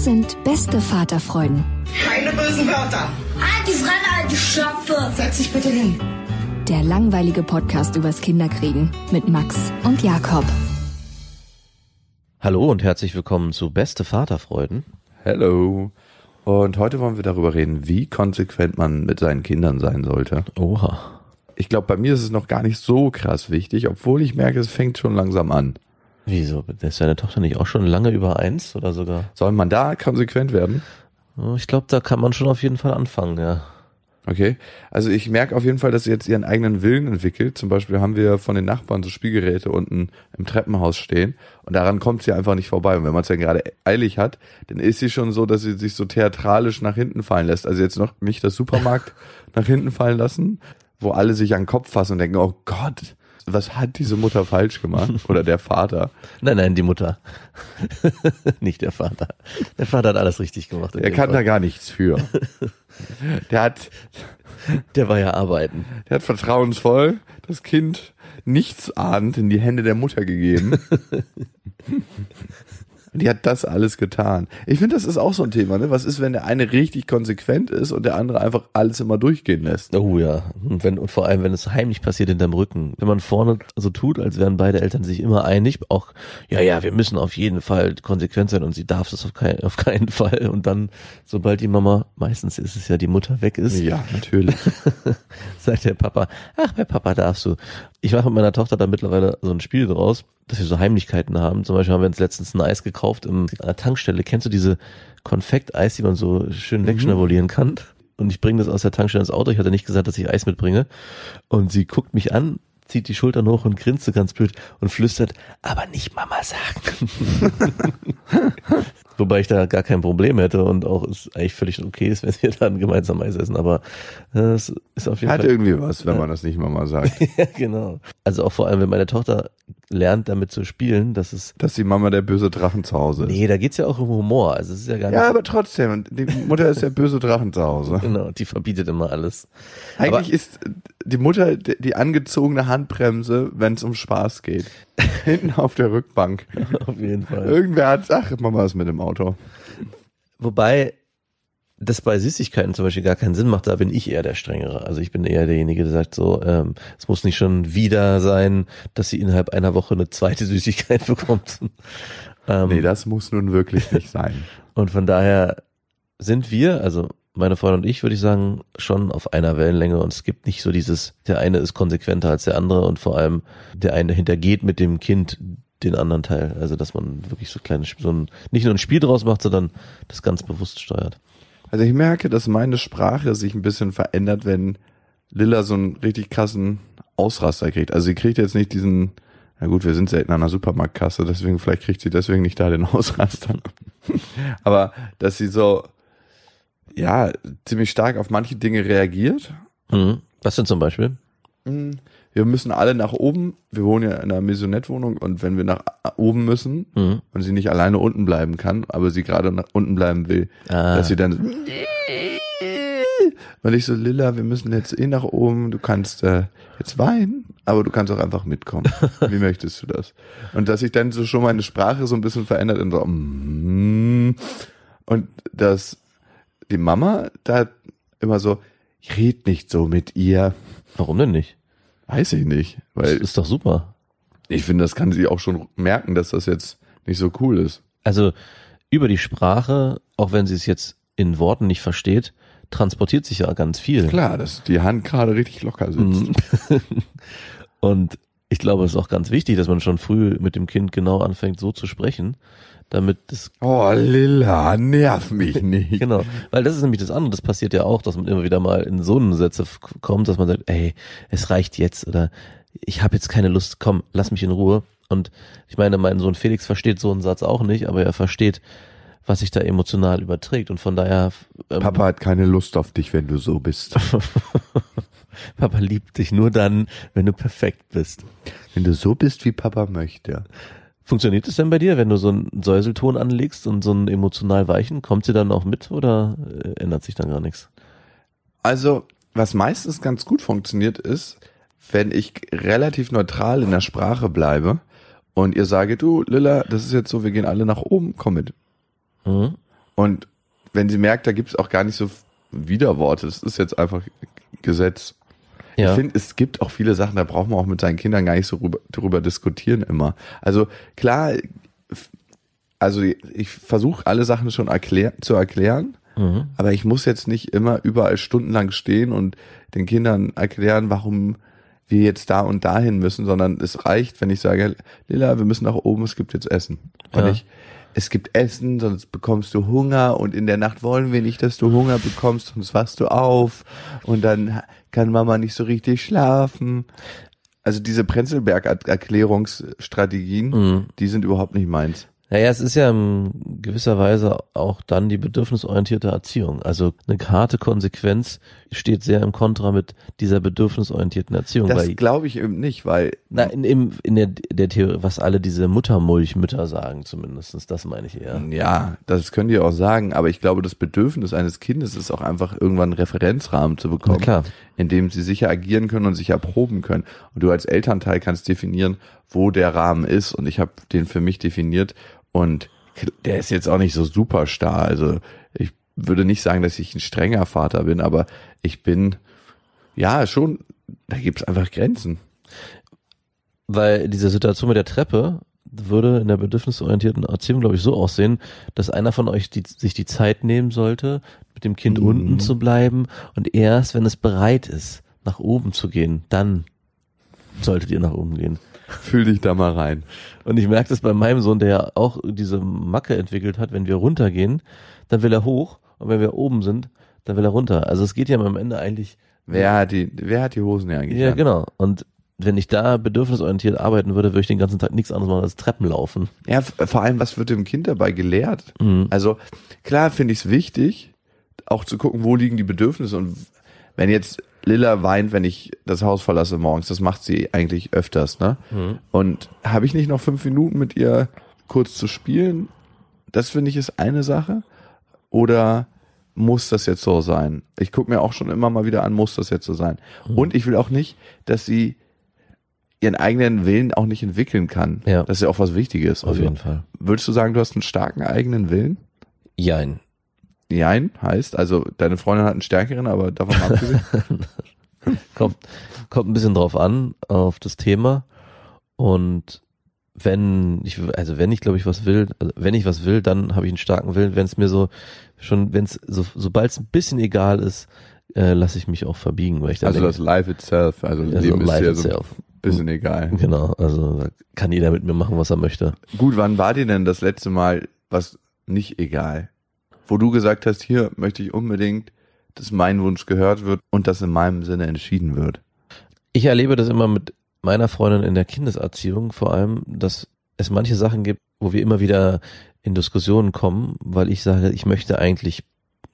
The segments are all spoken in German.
Das sind beste Vaterfreuden. Keine bösen Wörter. Halt die Fremde, alte Schöpfe! Setz dich bitte hin. Der langweilige Podcast übers Kinderkriegen mit Max und Jakob. Hallo und herzlich willkommen zu Beste Vaterfreuden. Hello. Und heute wollen wir darüber reden, wie konsequent man mit seinen Kindern sein sollte. Oha. Ich glaube, bei mir ist es noch gar nicht so krass wichtig, obwohl ich merke, es fängt schon langsam an. Wieso? Ist deine Tochter nicht auch schon lange über eins oder sogar? Soll man da konsequent werden? Ich glaube, da kann man schon auf jeden Fall anfangen, ja. Okay. Also ich merke auf jeden Fall, dass sie jetzt ihren eigenen Willen entwickelt. Zum Beispiel haben wir von den Nachbarn so Spielgeräte unten im Treppenhaus stehen und daran kommt sie einfach nicht vorbei. Und wenn man es ja gerade eilig hat, dann ist sie schon so, dass sie sich so theatralisch nach hinten fallen lässt. Also jetzt noch nicht das Supermarkt nach hinten fallen lassen, wo alle sich an den Kopf fassen und denken, oh Gott, was hat diese Mutter falsch gemacht? Oder der Vater. Nein, nein, die Mutter. nicht der Vater. Der Vater hat alles richtig gemacht. dem kann da Fall. gar nichts für. Der hat, Der war ja arbeiten. der hat vertrauensvoll das Kind nichts ahnt in die Hände der Mutter gegeben. Die hat das alles getan. Ich finde, das ist auch so ein Thema. Ne? Was ist, wenn der eine richtig konsequent ist und der andere einfach alles immer durchgehen lässt? Oh ja. Und, wenn, und vor allem, wenn es heimlich passiert hinterm Rücken. Wenn man vorne so tut, als wären beide Eltern sich immer einig, auch, ja, ja, wir müssen auf jeden Fall konsequent sein und sie darf es auf, kein, auf keinen Fall. Und dann, sobald die Mama, meistens ist es ja die Mutter weg ist, Ja, natürlich. sagt der Papa, ach, bei Papa darfst du. Ich mache mit meiner Tochter da mittlerweile so ein Spiel draus, dass wir so Heimlichkeiten haben. Zum Beispiel haben wir uns letztens ein Eis gekauft an der Tankstelle. Kennst du diese Konfekt-Eis, die man so schön wegschnabulieren kann? Und ich bringe das aus der Tankstelle ins Auto. Ich hatte nicht gesagt, dass ich Eis mitbringe. Und sie guckt mich an, zieht die Schultern hoch und grinst so ganz blöd und flüstert, aber nicht Mama sagen. Wobei ich da gar kein Problem hätte und auch es eigentlich völlig okay ist, wenn wir dann gemeinsam Eis essen. Aber äh, es ist auf jeden Hat Fall irgendwie was, wenn man das nicht mal mal sagt. ja, genau. Also auch vor allem, wenn meine Tochter lernt, damit zu spielen, das ist. Dass die Mama der böse Drachen zu Hause ist. Nee, da geht's ja auch um Humor. Also es ist ja gar nicht. Ja, aber trotzdem. Die Mutter ist der böse Drachen zu Hause. genau, die verbietet immer alles. Eigentlich ist die Mutter die die angezogene Handbremse, wenn es um Spaß geht. Hinten auf der Rückbank. Auf jeden Fall. Irgendwer hat, ach, Mama ist mit dem Auto. Wobei das bei Süßigkeiten zum Beispiel gar keinen Sinn macht, da bin ich eher der Strengere. Also ich bin eher derjenige, der sagt so, ähm, es muss nicht schon wieder sein, dass sie innerhalb einer Woche eine zweite Süßigkeit bekommt. ähm, Nee, das muss nun wirklich nicht sein. Und von daher sind wir, also meine Freundin und ich, würde ich sagen, schon auf einer Wellenlänge und es gibt nicht so dieses, der eine ist konsequenter als der andere und vor allem der eine hintergeht mit dem Kind den anderen Teil. Also dass man wirklich so kleine, so ein, nicht nur ein Spiel draus macht, sondern das ganz bewusst steuert. Also ich merke, dass meine Sprache sich ein bisschen verändert, wenn Lilla so einen richtig krassen Ausraster kriegt. Also sie kriegt jetzt nicht diesen, na gut, wir sind selten an einer Supermarktkasse, deswegen vielleicht kriegt sie deswegen nicht da den Ausraster. Aber dass sie so, ja, ziemlich stark auf manche Dinge reagiert. Mhm. Was denn zum Beispiel? Wir müssen alle nach oben. Wir wohnen ja in einer Maisonette-Wohnung und wenn wir nach oben müssen Mhm. und sie nicht alleine unten bleiben kann, aber sie gerade nach unten bleiben will, Ah. dass sie dann weil ich so Lilla, wir müssen jetzt eh nach oben. Du kannst äh, jetzt weinen, aber du kannst auch einfach mitkommen. Wie möchtest du das? Und dass sich dann so schon meine Sprache so ein bisschen verändert in so mm, und dass die Mama da immer so, ich red nicht so mit ihr. Warum denn nicht? Weiß ich nicht, Das weil ist doch super. Ich finde, das kann sie auch schon merken, dass das jetzt nicht so cool ist. Also über die Sprache, auch wenn sie es jetzt in Worten nicht versteht, transportiert sich ja ganz viel. Klar, dass die Hand gerade richtig locker sitzt. Mhm. Und ich glaube, es ist auch ganz wichtig, dass man schon früh mit dem Kind genau anfängt, so zu sprechen, damit das Oh, Lilla, nerv mich nicht. Genau, weil das ist nämlich das andere, das passiert ja auch, dass man immer wieder mal in so eine Sätze kommt, dass man sagt, ey, es reicht jetzt oder ich habe jetzt keine Lust, komm, lass mich in Ruhe. Und ich meine, mein Sohn Felix versteht so einen Satz auch nicht, aber er versteht, was sich da emotional überträgt und von daher ähm, Papa hat keine Lust auf dich, wenn du so bist. Papa liebt dich nur dann, wenn du perfekt bist. Wenn du so bist, wie Papa möchte. Funktioniert es denn bei dir, wenn du so einen Säuselton anlegst und so einen emotional weichen, kommt sie dann auch mit oder äh, ändert sich dann gar nichts? Also, was meistens ganz gut funktioniert, ist, wenn ich relativ neutral in der Sprache bleibe und ihr sage, du, Lilla, das ist jetzt so, wir gehen alle nach oben, komm mit. Mhm. Und wenn sie merkt, da gibt es auch gar nicht so Widerworte, das ist jetzt einfach Gesetz. Ja. Ich finde, es gibt auch viele Sachen, da braucht man auch mit seinen Kindern gar nicht so drüber, drüber diskutieren immer. Also klar, also ich versuche alle Sachen schon erklär, zu erklären, Mhm. aber ich muss jetzt nicht immer überall stundenlang stehen und den Kindern erklären, warum wir jetzt da und dahin müssen, sondern es reicht, wenn ich sage, Lila, wir müssen nach oben, es gibt jetzt Essen. Und Ja. ich, es gibt Essen, sonst bekommst du Hunger und in der Nacht wollen wir nicht, dass du Hunger bekommst, sonst wachst du auf und dann kann Mama nicht so richtig schlafen. Also diese Prenzlberg-Erklärungsstrategien, Mhm. die sind überhaupt nicht meins. Naja, es ist ja in gewisser Weise auch dann die bedürfnisorientierte Erziehung. Also eine harte Konsequenz steht sehr im Kontra mit dieser bedürfnisorientierten Erziehung. Das glaube ich eben nicht, weil na, in, im, in der, der Theorie, was alle diese Muttermulchmütter sagen zumindestens, das meine ich eher. Ja, das können die auch sagen, aber ich glaube, das Bedürfnis eines Kindes ist auch einfach irgendwann einen Referenzrahmen zu Na bekommen, klar. in dem sie sicher agieren können und sich erproben können. Und du als Elternteil kannst definieren, wo der Rahmen ist. Und ich habe den für mich definiert und der ist jetzt auch nicht so super starr. Also ich würde nicht sagen, dass ich ein strenger Vater bin, aber ich bin ja schon, da gibt's einfach Grenzen. Weil diese Situation mit der Treppe würde in der bedürfnisorientierten Erziehung, glaube ich, so aussehen, dass einer von euch die, sich die Zeit nehmen sollte, mit dem Kind Mhm. unten zu bleiben und erst, wenn es bereit ist, nach oben zu gehen, dann solltet ihr nach oben gehen. Fühl dich da mal rein. Und ich merke das bei meinem Sohn, der ja auch diese Macke entwickelt hat, wenn wir runtergehen, dann will er hoch und wenn wir oben sind, dann will er runter. Also es geht ja am Ende eigentlich. Wer hat die, wer hat die Hosen ja eigentlich? Ja, an? genau. Und wenn ich da bedürfnisorientiert arbeiten würde, würde ich den ganzen Tag nichts anderes machen als Treppen laufen. Ja, vor allem, was wird dem Kind dabei gelehrt? Mhm. Also klar finde ich es wichtig, auch zu gucken, wo liegen die Bedürfnisse und wenn jetzt Lilla weint, wenn ich das Haus verlasse morgens, das macht sie eigentlich öfters, ne? Und habe ich nicht noch fünf Minuten mit ihr kurz zu spielen? Das finde ich ist eine Sache. Oder muss das jetzt so sein? Ich gucke mir auch schon immer mal wieder an, muss das jetzt so sein? Und ich will auch nicht, dass sie ihren eigenen Willen auch nicht entwickeln kann. Ja. Das ist ja auch was Wichtiges. Auf Also, jeden Fall. Würdest du sagen, du hast einen starken eigenen Willen? Jein. Nein, heißt, also deine Freundin hat einen stärkeren, aber davon mal abgesehen. Kommt, kommt ein bisschen drauf an, auf das Thema. Und wenn ich, also wenn ich glaube ich was will, also wenn ich was will, dann habe ich einen starken Willen. Wenn es mir so schon, wenn es so, sobald es ein bisschen egal ist, äh, lasse ich mich auch verbiegen, weil ich dann Also denke, das Life itself, also also Leben ist ja so bisschen egal. Genau, also kann jeder mit mir machen, was er möchte. Gut, wann war dir denn das letzte Mal was nicht egal? Wo du gesagt hast, hier möchte ich unbedingt, dass mein Wunsch gehört wird und das in meinem Sinne entschieden wird. Ich erlebe das immer mit meiner Freundin in der Kindeserziehung, vor allem, dass es manche Sachen gibt, wo wir immer wieder in Diskussionen kommen, weil ich sage, ich möchte eigentlich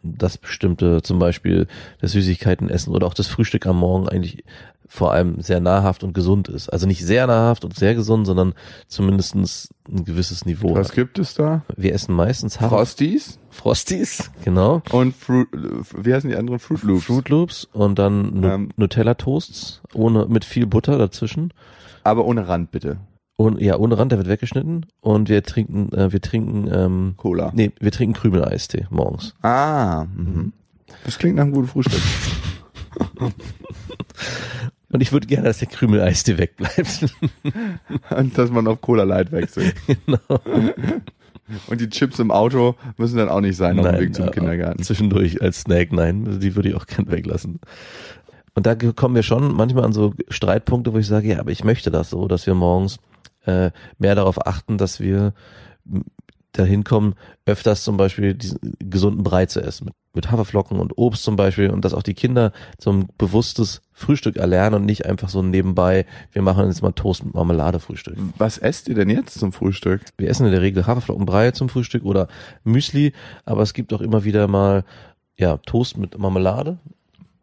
das bestimmte, zum Beispiel das Süßigkeiten essen oder auch das Frühstück am Morgen eigentlich vor allem sehr nahrhaft und gesund ist. Also nicht sehr nahrhaft und sehr gesund, sondern zumindestens ein gewisses Niveau. Was gibt es da? Wir essen meistens Hafer Frosties Frosties, genau. und Fruit, wie heißen die anderen? Fruit Loops. Fruit Loops und dann Ähm. Nutella Toasts ohne mit viel Butter dazwischen. Aber ohne Rand bitte. Und ja, ohne Rand, der wird weggeschnitten und wir trinken, äh, wir trinken, ähm, Cola. nee, wir trinken Krümeleistee morgens. Ah, mhm. das klingt nach einem guten Frühstück. Und ich würde gerne, dass der Krümel-Eistee wegbleibt. Und dass man auf Cola Light wechselt. genau. Und die Chips im Auto müssen dann auch nicht sein auf dem Weg zum äh, Kindergarten. Zwischendurch als Snack, nein, die würde ich auch gern weglassen. Und da kommen wir schon manchmal an so Streitpunkte, wo ich sage, ja, aber ich möchte das so, dass wir morgens äh, mehr darauf achten, dass wir dahin kommen, öfters zum Beispiel diesen gesunden Brei zu essen. Mit, mit Haferflocken und Obst zum Beispiel und dass auch die Kinder so ein bewusstes Frühstück erlernen und nicht einfach so nebenbei, wir machen jetzt mal Toast mit Marmelade Frühstück. Was esst ihr denn jetzt zum Frühstück? Wir essen in der Regel Haferflockenbrei zum Frühstück oder Müsli, aber es gibt auch immer wieder mal ja, Toast mit Marmelade.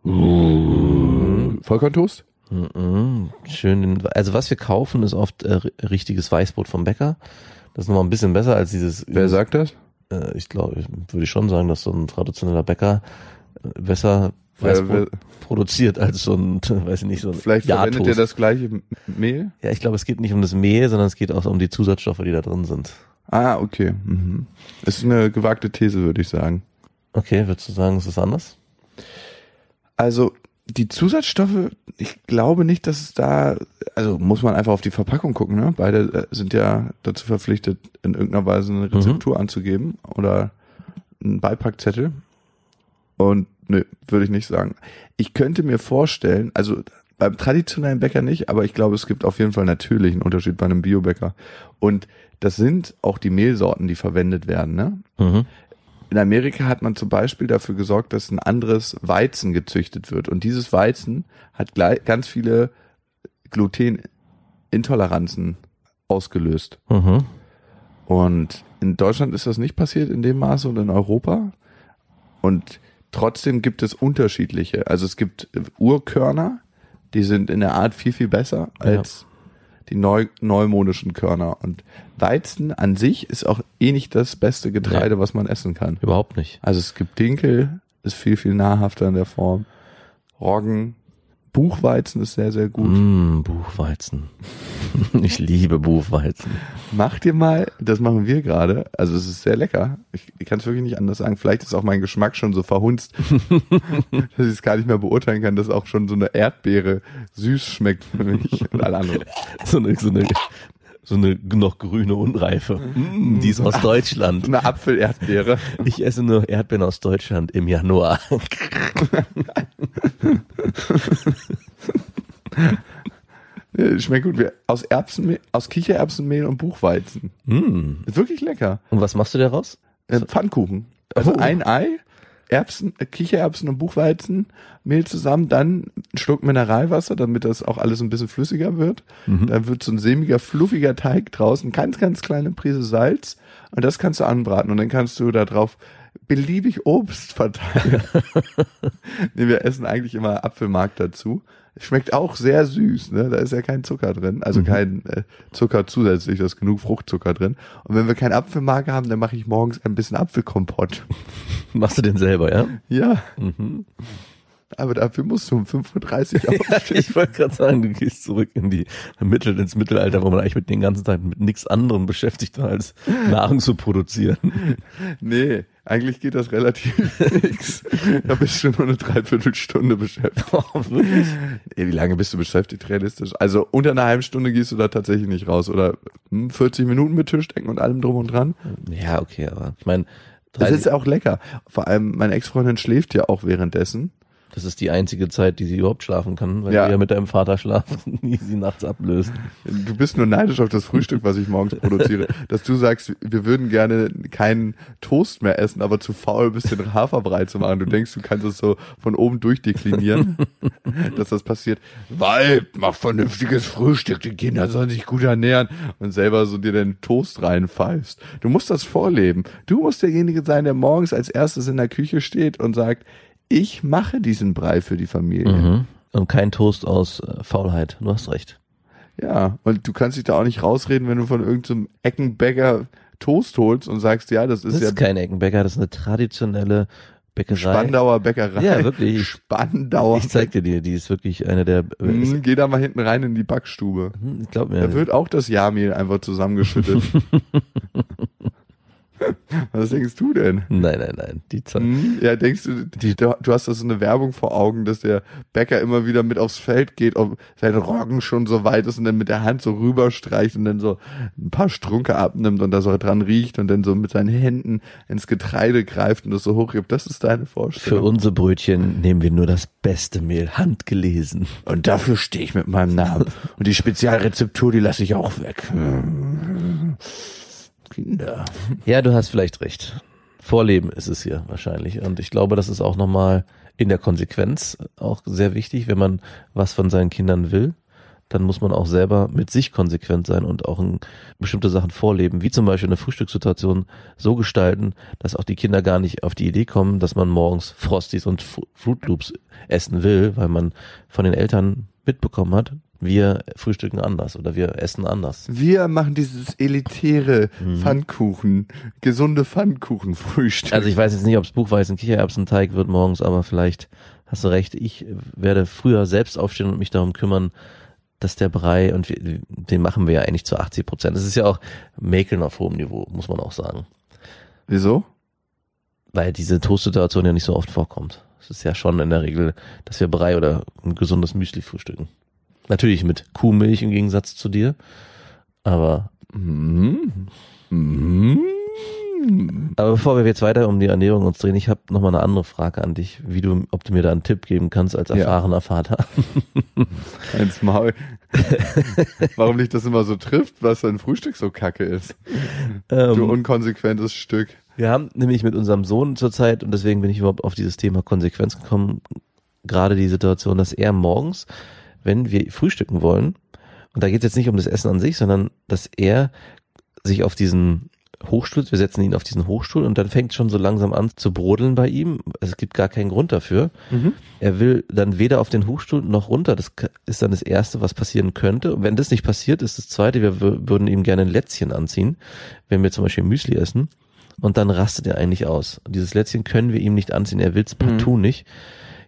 Vollkorntoast? Mhm, schön. Also was wir kaufen, ist oft äh, richtiges Weißbrot vom Bäcker. Das ist nochmal ein bisschen besser als dieses. Wer sagt das? Äh, ich glaube, ich- würde ich schon sagen, dass so ein traditioneller Bäcker äh, besser Weißbrot produziert als so ein, weiß ich nicht, so ein Vielleicht verwendet ihr das gleiche Mehl? Ja, ich glaube, es geht nicht um das Mehl, sondern es geht auch um die Zusatzstoffe, die da drin sind. Ah, okay. Mhm. Ist eine gewagte These, würde ich sagen. Okay, würdest du sagen, es ist anders? Also die Zusatzstoffe, ich glaube nicht, dass es da, also muss man einfach auf die Verpackung gucken, ne? Beide äh, sind ja dazu verpflichtet, in irgendeiner Weise eine Rezeptur anzugeben oder einen Beipackzettel. Und nö, würde ich nicht sagen. Ich könnte mir vorstellen, also beim traditionellen Bäcker nicht, aber ich glaube, es gibt auf jeden Fall natürlich einen Unterschied bei einem Biobäcker. Und das sind auch die Mehlsorten, die verwendet werden, ne? Mhm. In Amerika hat man zum Beispiel dafür gesorgt, dass ein anderes Weizen gezüchtet wird. Und dieses Weizen hat gleich, ganz viele Glutenintoleranzen ausgelöst. Mhm. Und in Deutschland ist das nicht passiert in dem Maße und in Europa. Und trotzdem gibt es unterschiedliche. Also es gibt Urkörner, die sind in der Art viel, viel besser als die neu, neumodischen Körner. Und Weizen an sich ist auch eh nicht das beste Getreide, was man essen kann. Überhaupt nicht. Also es gibt Dinkel, ist viel, viel nahrhafter in der Form. Roggen, Buchweizen ist sehr, sehr gut. Mm, Buchweizen. ich liebe Buchweizen. Mach dir mal, das machen wir gerade, also es ist sehr lecker. Ich, ich kann es wirklich nicht anders sagen. Vielleicht ist auch mein Geschmack schon so verhunzt, dass ich es gar nicht mehr beurteilen kann, dass auch schon so eine Erdbeere süß schmeckt für mich und alle anderen. So eine, so eine, so eine noch grüne Unreife. Mm, die ist aus Deutschland. eine Apfel-Erdbeere. Ich esse nur Erdbeeren aus Deutschland im Januar. Ja, Schmeckt gut. Aus Erbsenmehl, aus Kichererbsenmehl und Buchweizen. Mm. Ist wirklich lecker. Und was machst du daraus? Äh, Pfannkuchen. Also Oh. ein Ei, Erbsen, äh, Kichererbsen und Buchweizen, Mehl zusammen, dann ein Schluck Mineralwasser, damit das auch alles ein bisschen flüssiger wird. Dann wird so ein sämiger, fluffiger Teig draußen, ganz, ganz kleine Prise Salz und das kannst du anbraten und dann kannst du da drauf beliebig Obst verteilen. nee, wir essen eigentlich immer Apfelmark dazu. Schmeckt auch sehr süß, ne? Da ist ja kein Zucker drin, also kein äh, Zucker zusätzlich, da ist genug Fruchtzucker drin. Und wenn wir kein Apfelmark haben, dann mache ich morgens ein bisschen Apfelkompott. Machst du den selber, ja? Ja. Aber dafür musst du um 5.30 Uhr aufstehen. Ich wollte gerade sagen, du gehst zurück in die Mittel, ins Mittelalter, wo man eigentlich mit den ganzen Tag mit nichts anderem beschäftigt war, als Nahrung zu produzieren. nee, eigentlich geht das relativ fix. Da bist du nur eine Dreiviertelstunde beschäftigt. Ey, wie lange bist du beschäftigt, realistisch? Also unter einer halben Stunde gehst du da tatsächlich nicht raus. Oder hm, 40 Minuten mit Tischdecken und allem drum und dran. Ja, okay, aber ich meine, Das ist auch lecker. Vor allem, meine Ex-Freundin schläft ja auch währenddessen. Das ist die einzige Zeit, die sie überhaupt schlafen kann, weil Ja. sie ja mit deinem Vater schlafen, die sie nachts ablöst. Du bist nur neidisch auf das Frühstück, was ich morgens produziere. Dass du sagst, wir würden gerne keinen Toast mehr essen, aber zu faul bist, den Haferbrei zu machen. Du denkst, du kannst es so von oben durchdeklinieren, dass das passiert. Weib, mach vernünftiges Frühstück, die Kinder sollen sich gut ernähren und selber so dir den Toast reinpfeifst. Du musst das vorleben. Du musst derjenige sein, der morgens als erstes in der Küche steht und sagt, ich mache diesen Brei für die Familie. Mhm. Und kein Toast aus äh, Faulheit. Du hast recht. Ja, und du kannst dich da auch nicht rausreden, wenn du von irgendeinem Eckenbäcker Toast holst und sagst, ja, das ist Das ja ist kein Eckenbäcker, das ist eine traditionelle Bäckerei. Spandauer Bäckerei. Ja, wirklich. Spandauer. Ich zeig dir die, die ist wirklich eine der. äh, Hm, Geh da mal hinten rein in die Backstube. Ich glaube mir. Da wird auch das Jahrmehl einfach zusammengeschüttet. Was denkst du denn? Nein, nein, nein. Die Zeit. Hm? Ja, denkst du, die, du, hast da so eine Werbung vor Augen, dass der Bäcker immer wieder mit aufs Feld geht, ob sein Roggen schon so weit ist und dann mit der Hand so rüberstreicht und dann so ein paar Strunke abnimmt und da so dran riecht und dann so mit seinen Händen ins Getreide greift und das so hochhebt. Das ist deine Für Vorstellung. unsere Brötchen nehmen wir nur das beste Mehl, handgelesen. Und dafür stehe ich mit meinem Namen. Und die Spezialrezeptur, die lasse ich auch weg. Kinder. Ja, du hast vielleicht recht. Vorleben ist es hier wahrscheinlich. Und ich glaube, das ist auch nochmal in der Konsequenz auch sehr wichtig, wenn man was von seinen Kindern will. Dann muss man auch selber mit sich konsequent sein und auch in bestimmte Sachen vorleben, wie zum Beispiel eine Frühstückssituation so gestalten, dass auch die Kinder gar nicht auf die Idee kommen, dass man morgens Frosties und Fruit Loops essen will, weil man von den Eltern mitbekommen hat, wir frühstücken anders oder wir essen anders. Wir machen dieses elitäre Pfannkuchen, gesunde Pfannkuchenfrühstück. Also ich weiß jetzt nicht, ob es Buchweißen Kichererbsenteig wird morgens, aber vielleicht hast du recht. Ich werde früher selbst aufstehen und mich darum kümmern, dass der Brei, und wir, den machen wir ja eigentlich zu 80 Prozent. Das ist ja auch Mäkeln auf hohem Niveau, muss man auch sagen. Wieso? Weil diese Toast-Situation ja nicht so oft vorkommt. Es ist ja schon in der Regel, dass wir Brei oder ein gesundes Müsli frühstücken. Natürlich mit Kuhmilch im Gegensatz zu dir. Aber, Mhm. Mhm. aber bevor wir jetzt weiter um die Ernährung uns drehen, ich habe noch mal eine andere Frage an dich, wie du, ob du mir da einen Tipp geben kannst als erfahrener Vater. Ins Maul. Warum dich das immer so trifft, was dein Frühstück so kacke ist. Du Ähm, unkonsequentes Stück. Wir haben nämlich mit unserem Sohn zurzeit, und deswegen bin ich überhaupt auf dieses Thema Konsequenz gekommen, gerade die Situation, dass er morgens, wenn wir frühstücken wollen, und da geht es jetzt nicht um das Essen an sich, sondern dass er sich auf diesen Hochstuhl, wir setzen ihn auf diesen Hochstuhl und dann fängt schon so langsam an zu brodeln bei ihm. Es gibt gar keinen Grund dafür. Er will dann weder auf den Hochstuhl noch runter. Das ist dann das Erste, was passieren könnte. Und wenn das nicht passiert, ist das Zweite, wir wür- würden ihm gerne ein Lätzchen anziehen, wenn wir zum Beispiel Müsli essen. Und dann rastet er eigentlich aus. Und dieses Lätzchen können wir ihm nicht anziehen. Er will es partout nicht.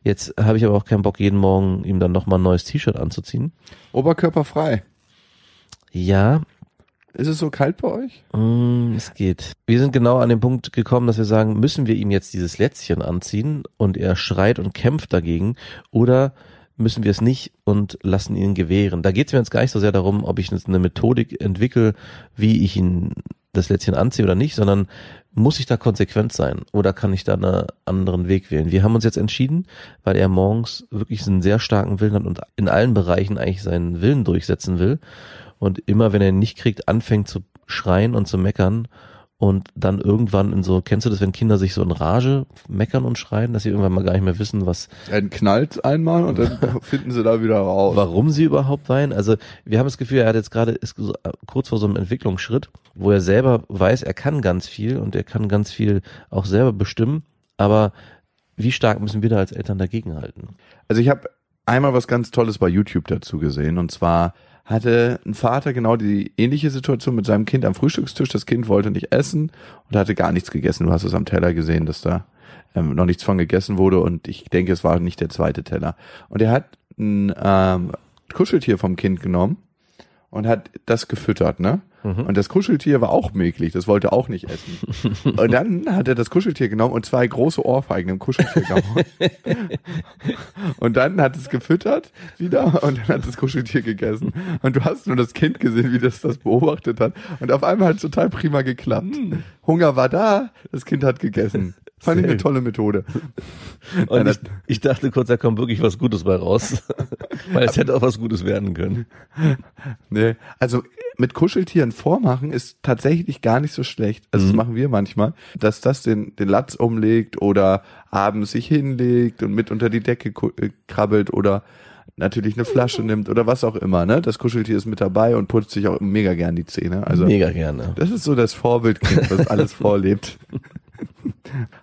Jetzt habe ich aber auch keinen Bock, jeden Morgen ihm dann nochmal ein neues T-Shirt anzuziehen. Oberkörperfrei. Ja, Ist es so kalt bei euch? Mm, Es geht. Wir sind genau an den Punkt gekommen, dass wir sagen, müssen wir ihm jetzt dieses Lätzchen anziehen und er schreit und kämpft dagegen oder müssen wir es nicht und lassen ihn gewähren. Da geht es mir jetzt gar nicht so sehr darum, ob ich jetzt eine Methodik entwickle, wie ich ihn das Lätzchen anziehe oder nicht, sondern muss ich da konsequent sein oder kann ich da einen anderen Weg wählen? Wir haben uns jetzt entschieden, weil er morgens wirklich einen sehr starken Willen hat und in allen Bereichen eigentlich seinen Willen durchsetzen will und immer, wenn er ihn nicht kriegt, anfängt zu schreien und zu meckern und dann irgendwann in so, kennst du das, wenn Kinder sich so in Rage meckern und schreien, dass sie irgendwann mal gar nicht mehr wissen, was, Dann knallt einmal und dann finden sie da wieder raus. warum sie überhaupt weinen. Also wir haben das Gefühl, er hat jetzt gerade, ist äh, kurz vor so einem Entwicklungsschritt, wo er selber weiß, er kann ganz viel und er kann ganz viel auch selber bestimmen, aber wie stark müssen wir da als Eltern dagegenhalten? Also ich habe einmal was ganz Tolles bei YouTube dazu gesehen und zwar hatte ein Vater genau die ähnliche Situation mit seinem Kind am Frühstückstisch. Das Kind wollte nicht essen und hatte gar nichts gegessen. Du hast es am Teller gesehen, dass da ähm, noch nichts von gegessen wurde und ich denke, es war nicht der zweite Teller. Und er hat ein ähm, Kuscheltier vom Kind genommen und hat das gefüttert, ne? Und das Kuscheltier war auch mäglich, das wollte auch nicht essen. und dann hat er das Kuscheltier genommen und zwei große Ohrfeigen im Kuscheltier gehauen. Und dann hat es gefüttert wieder und dann hat das Kuscheltier gegessen. Und du hast nur das Kind gesehen, wie das das beobachtet hat. Und auf einmal hat es total prima geklappt. Hunger war da, das Kind hat gegessen. Fand ich eine tolle Methode. Und ich, ich dachte kurz, da kommt wirklich was Gutes bei raus. Weil es hätte auch was Gutes werden können. Nee. Also mit Kuscheltieren vormachen ist tatsächlich gar nicht so schlecht. Also das machen wir manchmal, dass das den, den Latz umlegt oder abends sich hinlegt und mit unter die Decke äh, krabbelt oder natürlich eine Flasche nimmt oder was auch immer. Ne? Das Kuscheltier ist mit dabei und putzt sich auch mega gern die Zähne. Also Mega gerne. das ist so das Vorbildkind, was alles vorlebt.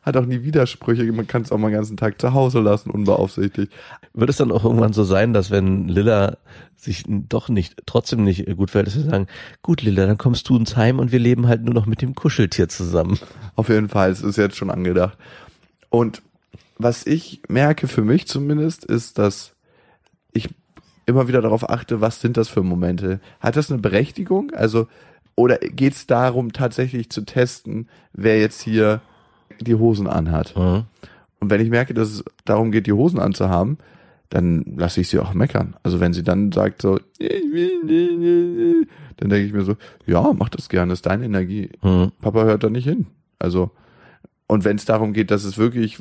Hat auch nie Widersprüche. Man kann es auch mal den ganzen Tag zu Hause lassen, unbeaufsichtigt. Wird es dann auch irgendwann so sein, dass wenn Lilla sich doch nicht, trotzdem nicht gut fällt, dass wir sagen, gut Lilla, dann kommst du ins Heim und wir leben halt nur noch mit dem Kuscheltier zusammen. Auf jeden Fall, es ist jetzt schon angedacht. Und was ich merke für mich zumindest, ist, dass ich immer wieder darauf achte, was sind das für Momente? Hat das eine Berechtigung? Also Oder geht es darum, tatsächlich zu testen, wer jetzt hier die Hosen anhat? Mhm. Und wenn ich merke, dass es darum geht, die Hosen anzuhaben, dann lasse ich sie auch meckern. Also wenn sie dann sagt so, dann denke ich mir so, ja, mach das gerne, das ist deine Energie. Mhm. Papa hört da nicht hin. Also, und wenn es darum geht, dass es wirklich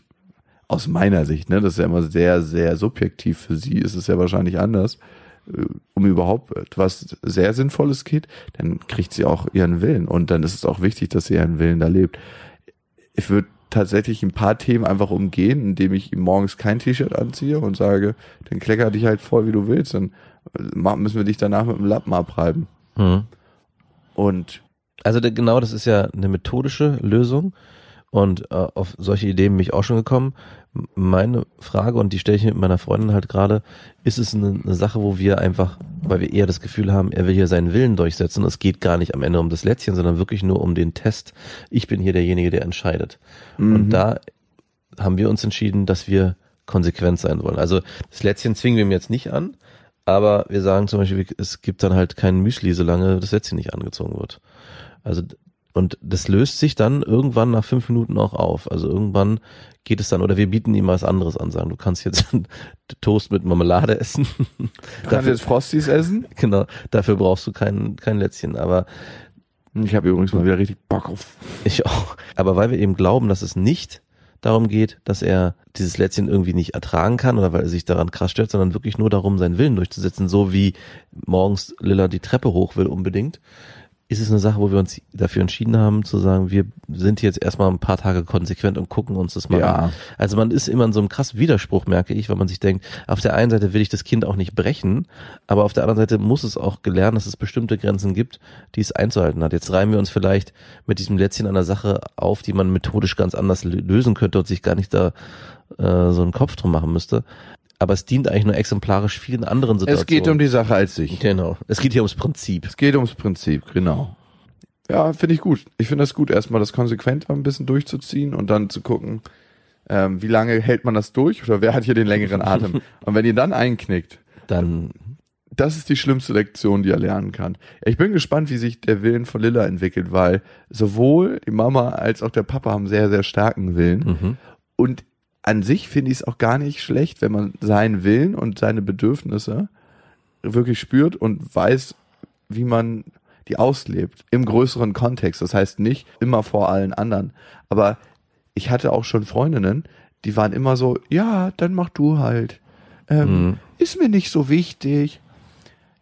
aus meiner Sicht, ne, das ist ja immer sehr, sehr subjektiv für sie, ist es ja wahrscheinlich anders, äh, um überhaupt etwas sehr Sinnvolles geht, dann kriegt sie auch ihren Willen. Und dann ist es auch wichtig, dass sie ihren Willen da lebt. Ich würde tatsächlich ein paar Themen einfach umgehen, indem ich ihm morgens kein T-Shirt anziehe und sage, dann klecker dich halt voll, wie du willst, dann ma- müssen wir dich danach mit dem Lappen abreiben. Mhm. Und Also genau, das ist ja eine methodische Lösung und äh, auf solche Ideen bin ich auch schon gekommen. Meine Frage, und die stelle ich mit meiner Freundin halt gerade, ist es eine, eine Sache, wo wir einfach, weil wir eher das Gefühl haben, er will hier seinen Willen durchsetzen. Es geht gar nicht am Ende um das Lätzchen, sondern wirklich nur um den Test. Ich bin hier derjenige, der entscheidet. Und da haben wir uns entschieden, dass wir konsequent sein wollen. Also das Lätzchen zwingen wir ihm jetzt nicht an, aber wir sagen zum Beispiel, es gibt dann halt kein Müsli, solange das Lätzchen nicht angezogen wird. Also und das löst sich dann irgendwann nach fünf Minuten auch auf. Also irgendwann geht es dann, oder wir bieten ihm was anderes an, sagen, du kannst jetzt Toast mit Marmelade essen. du kannst jetzt Frosties essen? genau, dafür brauchst du kein, kein Lätzchen. Aber Ich habe übrigens mal wieder richtig Bock auf. ich auch. Aber weil wir eben glauben, dass es nicht darum geht, dass er dieses Lätzchen irgendwie nicht ertragen kann oder weil er sich daran krass stört, sondern wirklich nur darum, seinen Willen durchzusetzen, so wie morgens Lilla die Treppe hoch will unbedingt, ist es eine Sache, wo wir uns dafür entschieden haben, zu sagen, wir sind jetzt erstmal ein paar Tage konsequent und gucken uns das mal Ja. an. Also man ist immer in so einem krassen Widerspruch, merke ich, weil man sich denkt, auf der einen Seite will ich das Kind auch nicht brechen, aber auf der anderen Seite muss es auch gelernt, dass es bestimmte Grenzen gibt, die es einzuhalten hat. Jetzt reimen wir uns vielleicht mit diesem Lätzchen der Sache auf, die man methodisch ganz anders lö- lösen könnte und sich gar nicht da äh, so einen Kopf drum machen müsste. Aber es dient eigentlich nur exemplarisch vielen anderen Situationen. Es geht um die Sache als sich. Genau. Es geht hier ums Prinzip. Es geht ums Prinzip, genau. Ja, finde ich gut. Ich finde das gut, erstmal das konsequent ein bisschen durchzuziehen und dann zu gucken, ähm, wie lange hält man das durch oder wer hat hier den längeren Atem. und wenn ihr dann einknickt, Dann das ist die schlimmste Lektion, die er lernen kann. Ich bin gespannt, wie sich der Willen von Lilla entwickelt, weil sowohl die Mama als auch der Papa haben sehr, sehr starken Willen. mhm. Und an sich finde ich es auch gar nicht schlecht, wenn man seinen Willen und seine Bedürfnisse wirklich spürt und weiß, wie man die auslebt im größeren Kontext. Das heißt nicht immer vor allen anderen. Aber ich hatte auch schon Freundinnen, die waren immer so, ja, dann mach du halt. Ähm, Mhm. Ist mir nicht so wichtig.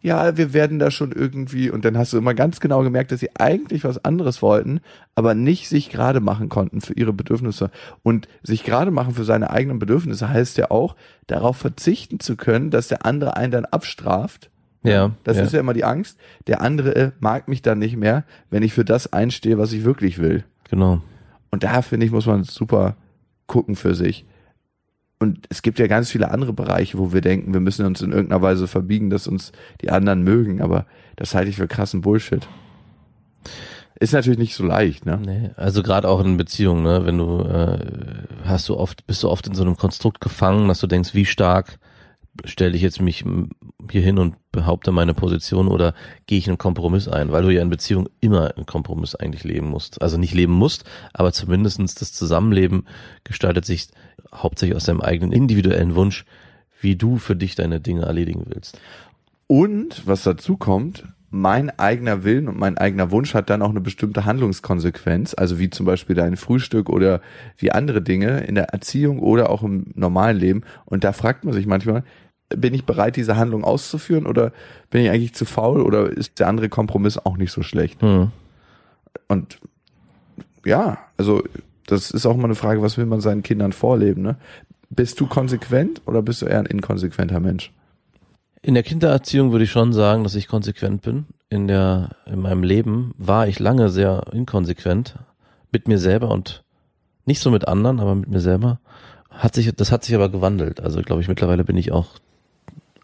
Ja, wir werden da schon irgendwie, und dann hast du immer ganz genau gemerkt, dass sie eigentlich was anderes wollten, aber nicht sich gerade machen konnten für ihre Bedürfnisse. Und sich gerade machen für seine eigenen Bedürfnisse heißt ja auch, darauf verzichten zu können, dass der andere einen dann abstraft. Ja. Das ja. ist ja immer die Angst. Der andere äh, mag mich dann nicht mehr, wenn ich für das einstehe, was ich wirklich will. Genau. Und da finde ich, muss man super gucken für sich. Und es gibt ja ganz viele andere Bereiche, wo wir denken, wir müssen uns in irgendeiner Weise verbiegen, dass uns die anderen mögen, aber das halte ich für krassen Bullshit. Ist natürlich nicht so leicht, ne? Nee, also gerade auch in Beziehungen, ne, wenn du äh, hast du oft bist du oft in so einem Konstrukt gefangen, dass du denkst, wie stark stelle ich jetzt mich hier hin und behaupte meine Position oder gehe ich einen Kompromiss ein, weil du ja in Beziehung immer einen Kompromiss eigentlich leben musst. Also nicht leben musst, aber zumindestens das Zusammenleben gestaltet sich hauptsächlich aus deinem eigenen individuellen Wunsch, wie du für dich deine Dinge erledigen willst. Und was dazu kommt, mein eigener Willen und mein eigener Wunsch hat dann auch eine bestimmte Handlungskonsequenz, also wie zum Beispiel dein Frühstück oder wie andere Dinge in der Erziehung oder auch im normalen Leben. Und da fragt man sich manchmal, bin ich bereit, diese Handlung auszuführen oder bin ich eigentlich zu faul oder ist der andere Kompromiss auch nicht so schlecht? Hm. Und ja, also das ist auch mal eine Frage, was will man seinen Kindern vorleben, ne? Bist du konsequent oder bist du eher ein inkonsequenter Mensch? In der Kindererziehung würde ich schon sagen, dass ich konsequent bin. In der, in meinem Leben war ich lange sehr inkonsequent mit mir selber und nicht so mit anderen, aber mit mir selber. Hat sich, das hat sich aber gewandelt. Also glaube ich, mittlerweile bin ich auch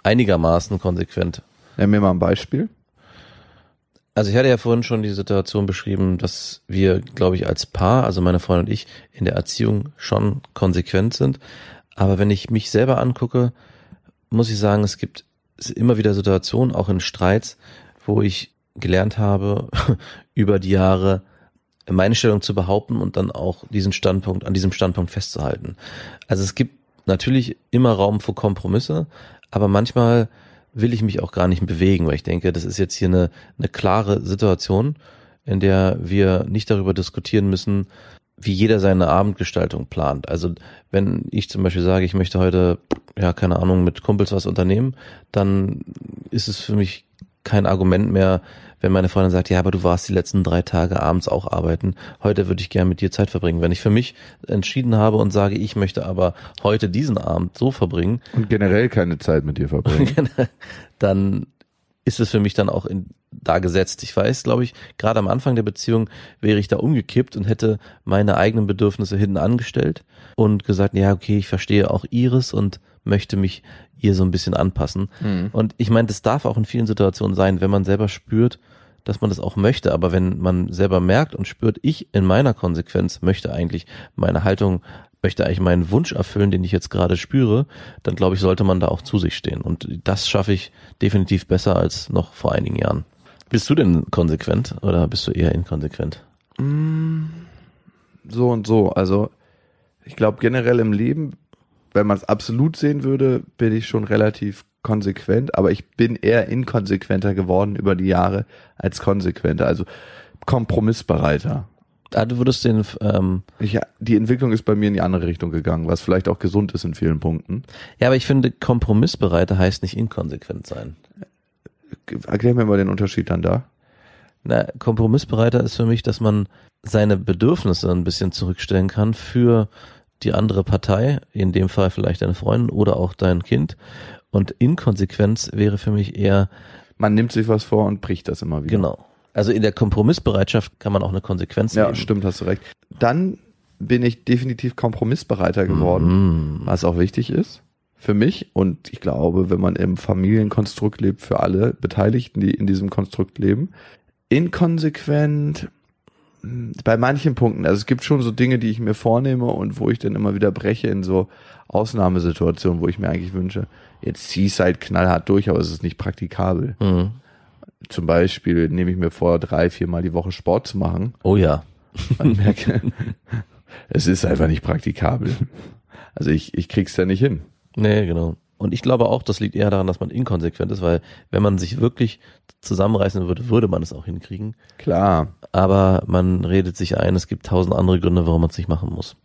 einigermaßen konsequent. Nenn mir mal ein Beispiel. Also ich hatte ja vorhin schon die Situation beschrieben, dass wir, glaube ich, als Paar, also meine Freundin und ich, in der Erziehung schon konsequent sind. Aber wenn ich mich selber angucke, muss ich sagen, es gibt immer wieder Situationen, auch in Streits, wo ich gelernt habe, über die Jahre meine Stellung zu behaupten und dann auch diesen Standpunkt, an diesem Standpunkt festzuhalten. Also es gibt natürlich immer Raum für Kompromisse, aber manchmal will ich mich auch gar nicht bewegen, weil ich denke, das ist jetzt hier eine, eine klare Situation, in der wir nicht darüber diskutieren müssen, wie jeder seine Abendgestaltung plant. Also wenn ich zum Beispiel sage, ich möchte heute, ja, keine Ahnung, mit Kumpels was unternehmen, dann ist es für mich kein Argument mehr, wenn meine Freundin sagt, ja, aber du warst die letzten drei Tage abends auch arbeiten, heute würde ich gerne mit dir Zeit verbringen. Wenn ich für mich entschieden habe und sage, ich möchte aber heute diesen Abend so verbringen. Und generell keine Zeit mit dir verbringen. dann ist es für mich dann auch in, da gesetzt. Ich weiß, glaube ich, gerade am Anfang der Beziehung wäre ich da umgekippt und hätte meine eigenen Bedürfnisse hinten angestellt und gesagt, ja, okay, ich verstehe auch ihres und möchte mich ihr so ein bisschen anpassen. Mhm. Und ich meine, das darf auch in vielen Situationen sein, wenn man selber spürt, dass man das auch möchte. Aber wenn man selber merkt und spürt, ich in meiner Konsequenz möchte eigentlich meine Haltung, möchte eigentlich meinen Wunsch erfüllen, den ich jetzt gerade spüre, dann glaube ich, sollte man da auch zu sich stehen. Und das schaffe ich definitiv besser als noch vor einigen Jahren. Bist du denn konsequent oder bist du eher inkonsequent? Mm, so und so. Also ich glaube generell im Leben wenn man es absolut sehen würde, bin ich schon relativ konsequent, aber ich bin eher inkonsequenter geworden über die Jahre als konsequenter, also kompromissbereiter. Ah, du würdest den. Ähm ich, die Entwicklung ist bei mir in die andere Richtung gegangen, was vielleicht auch gesund ist in vielen Punkten. Ja, aber ich finde, kompromissbereiter heißt nicht inkonsequent sein. Erklär mir mal den Unterschied dann da. Na, kompromissbereiter ist für mich, dass man seine Bedürfnisse ein bisschen zurückstellen kann für die andere Partei, in dem Fall vielleicht deine Freundin oder auch dein Kind. Und Inkonsequenz wäre für mich eher. Man nimmt sich was vor und bricht das immer wieder. Genau. Also in der Kompromissbereitschaft kann man auch eine Konsequenz ja, nehmen. Ja, stimmt, hast du recht. Dann bin ich definitiv kompromissbereiter geworden, mm. was auch wichtig ist für mich. Und ich glaube, wenn man im Familienkonstrukt lebt, für alle Beteiligten, die in diesem Konstrukt leben. Inkonsequent bei manchen Punkten, also es gibt schon so Dinge, die ich mir vornehme und wo ich dann immer wieder breche in so Ausnahmesituationen, wo ich mir eigentlich wünsche, jetzt zieh es halt knallhart durch, aber es ist nicht praktikabel. Mhm. Zum Beispiel nehme ich mir vor, drei, viermal die Woche Sport zu machen. Oh ja. Man merke, es ist einfach nicht praktikabel. Also ich, ich krieg's ja nicht hin. Nee, genau. Und ich glaube auch, das liegt eher daran, dass man inkonsequent ist, weil wenn man sich wirklich zusammenreißen würde, würde man es auch hinkriegen. Klar. Aber man redet sich ein, es gibt tausend andere Gründe, warum man es nicht machen muss.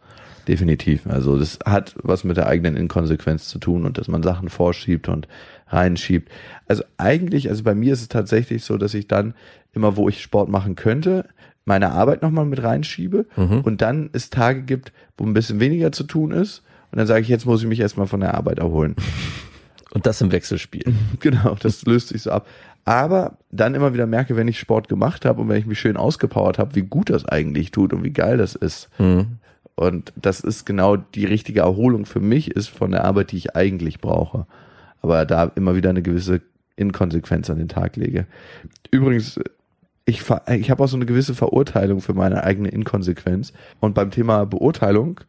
Definitiv. Also das hat was mit der eigenen Inkonsequenz zu tun und dass man Sachen vorschiebt und reinschiebt. Also eigentlich, also bei mir ist es tatsächlich so, dass ich dann immer, wo ich Sport machen könnte, meine Arbeit nochmal mit reinschiebe mhm. und dann es Tage gibt, wo ein bisschen weniger zu tun ist und dann sage ich, jetzt muss ich mich erstmal von der Arbeit erholen. Und das im Wechselspiel. Genau, das löst sich so ab. Aber dann immer wieder merke, wenn ich Sport gemacht habe und wenn ich mich schön ausgepowert habe, wie gut das eigentlich tut und wie geil das ist. Mhm. Und das ist genau die richtige Erholung für mich, ist von der Arbeit, die ich eigentlich brauche. Aber da immer wieder eine gewisse Inkonsequenz an den Tag lege. Übrigens, ich, ich habe auch so eine gewisse Verurteilung für meine eigene Inkonsequenz. Und beim Thema Beurteilung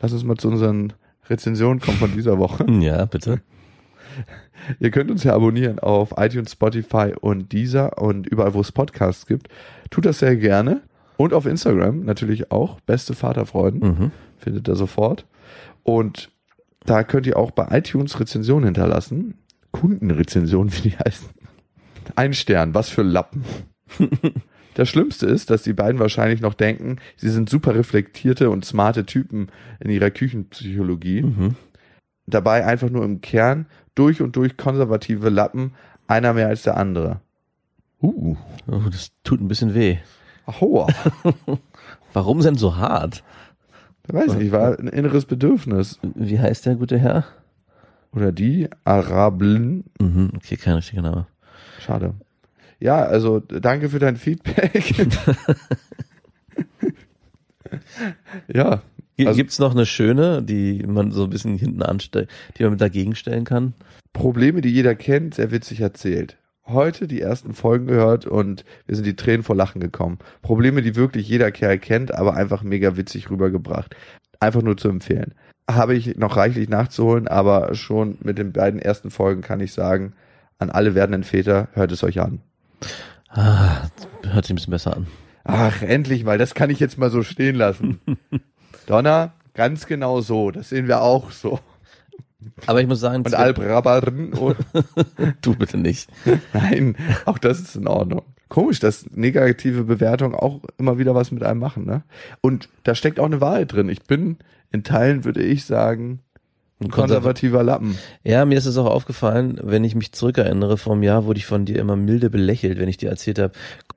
lass uns mal zu unseren Rezensionen kommen von dieser Woche. Ja, bitte. Ihr könnt uns ja abonnieren auf iTunes, Spotify und Deezer und überall, wo es Podcasts gibt. Tut das sehr gerne. Und auf Instagram natürlich auch. Beste Vaterfreuden. Mhm. Findet ihr sofort. Und da könnt ihr auch bei iTunes Rezensionen hinterlassen. Kundenrezensionen, wie die heißen. Ein Stern, was für Lappen. Das Schlimmste ist, dass die beiden wahrscheinlich noch denken, sie sind super reflektierte und smarte Typen in ihrer Küchenpsychologie. Mhm. Dabei einfach nur im Kern durch und durch konservative Lappen, einer mehr als der andere. Uh. Oh, das tut ein bisschen weh. Aua. Warum denn so hart? Ich weiß nicht, war ein inneres Bedürfnis. Wie heißt der gute Herr? Oder die? Arablen. Mhm, okay, kein richtiger Name. Schade. Ja, also danke für dein Feedback. ja. Also, Gibt es noch eine schöne, die man so ein bisschen hinten anstellt, die man dagegen stellen kann? Probleme, die jeder kennt, sehr witzig erzählt. Heute die ersten Folgen gehört und wir sind die Tränen vor Lachen gekommen. Probleme, die wirklich jeder Kerl kennt, aber einfach mega witzig rübergebracht. Einfach nur zu empfehlen. Habe ich noch reichlich nachzuholen, aber schon mit den beiden ersten Folgen kann ich sagen, an alle werdenden Väter, hört es euch an. Ah, hört sich ein bisschen besser an. Ach, endlich mal, das kann ich jetzt mal so stehen lassen. Donner, ganz genau so, das sehen wir auch so. Aber ich muss sagen, Und Albrabarren und du bitte nicht. nein, auch das ist in Ordnung. Komisch, dass negative Bewertungen auch immer wieder was mit einem machen, ne? Und da steckt auch eine Wahrheit drin. Ich bin in Teilen, würde ich sagen, ein konservativer Lappen. Ja, mir ist es auch aufgefallen, wenn ich mich zurückerinnere, vor einem Jahr wurde ich von dir immer milde belächelt, wenn ich dir erzählt habe,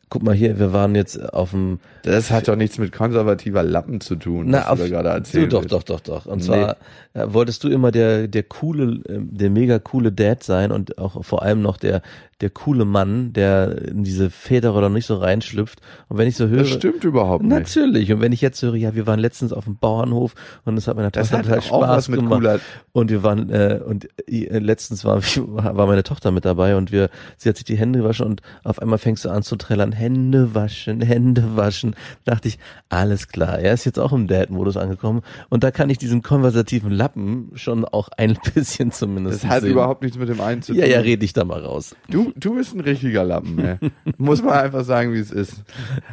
guck mal hier, wir waren jetzt auf dem Das hat doch nichts mit konservativer Lappen zu tun, Na, was auf, du gerade du, erzählt doch, doch, doch, doch. Und Nee. zwar äh, wolltest du immer der, der coole, äh, der mega coole Dad sein und auch vor allem noch der, der coole Mann, der in diese Väterrolle nicht so reinschlüpft. Und wenn ich so höre. Das stimmt überhaupt nicht. Natürlich. Und wenn ich jetzt höre, ja, wir waren letztens auf dem Bauernhof und es hat meiner Das Tochter hat total auch Spaß was mit gemacht. Und wir waren, äh, und äh, letztens war, war meine Tochter mit dabei und wir, sie hat sich die Hände gewaschen und auf einmal fängst du an zu trällern, Hände waschen, Hände waschen. Da dachte ich, alles klar, er ist jetzt auch im Dad-Modus angekommen und da kann ich diesen konversativen Lappen schon auch ein bisschen zumindest Das hat sehen. überhaupt nichts mit dem einen zu tun. Ja, ja, red ich da mal raus. Du, du bist ein richtiger Lappen, ey. Muss man einfach sagen, wie es ist.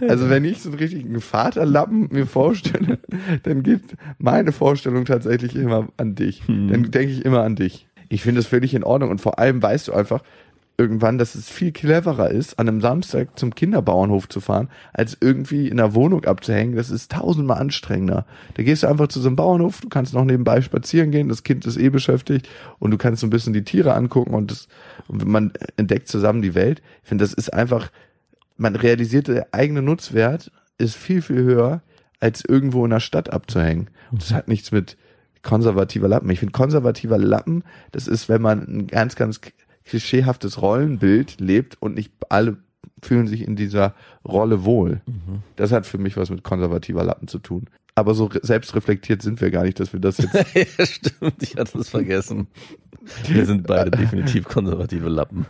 Also wenn ich so einen richtigen Vaterlappen mir vorstelle, dann geht meine Vorstellung tatsächlich immer an dich. Dann denke ich immer an dich. Ich finde das völlig in Ordnung und vor allem weißt du einfach irgendwann, dass es viel cleverer ist, an einem Samstag zum Kinderbauernhof zu fahren, als irgendwie in der Wohnung abzuhängen. Das ist tausendmal anstrengender. Da gehst du einfach zu so einem Bauernhof, du kannst noch nebenbei spazieren gehen, das Kind ist eh beschäftigt und du kannst so ein bisschen die Tiere angucken und, das, und man entdeckt zusammen die Welt. Ich finde, das ist einfach, man realisiert, der eigene Nutzwert ist viel, viel höher, als irgendwo in der Stadt abzuhängen. Und das hat nichts mit konservativer Lappen. Ich finde, konservativer Lappen, das ist, wenn man ein ganz, ganz klischeehaftes Rollenbild lebt und nicht alle fühlen sich in dieser Rolle wohl. Das hat für mich was mit konservativer Lappen zu tun. Aber so re- selbstreflektiert sind wir gar nicht, dass wir das jetzt. ja, stimmt, ich hatte es vergessen. Wir sind beide definitiv konservative Lappen.